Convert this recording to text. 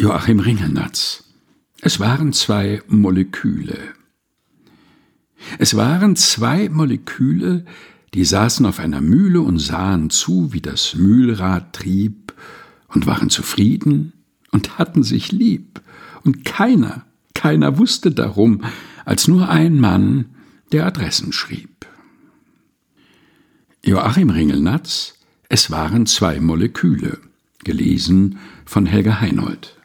Joachim Ringelnatz. Es waren zwei Moleküle. Es waren zwei Moleküle, die saßen auf einer Mühle und sahen zu, wie das Mühlrad trieb, und waren zufrieden und hatten sich lieb, und keiner, keiner wusste darum, als nur ein Mann, der Adressen schrieb. Joachim Ringelnatz Es waren zwei Moleküle, gelesen von Helga Heinold.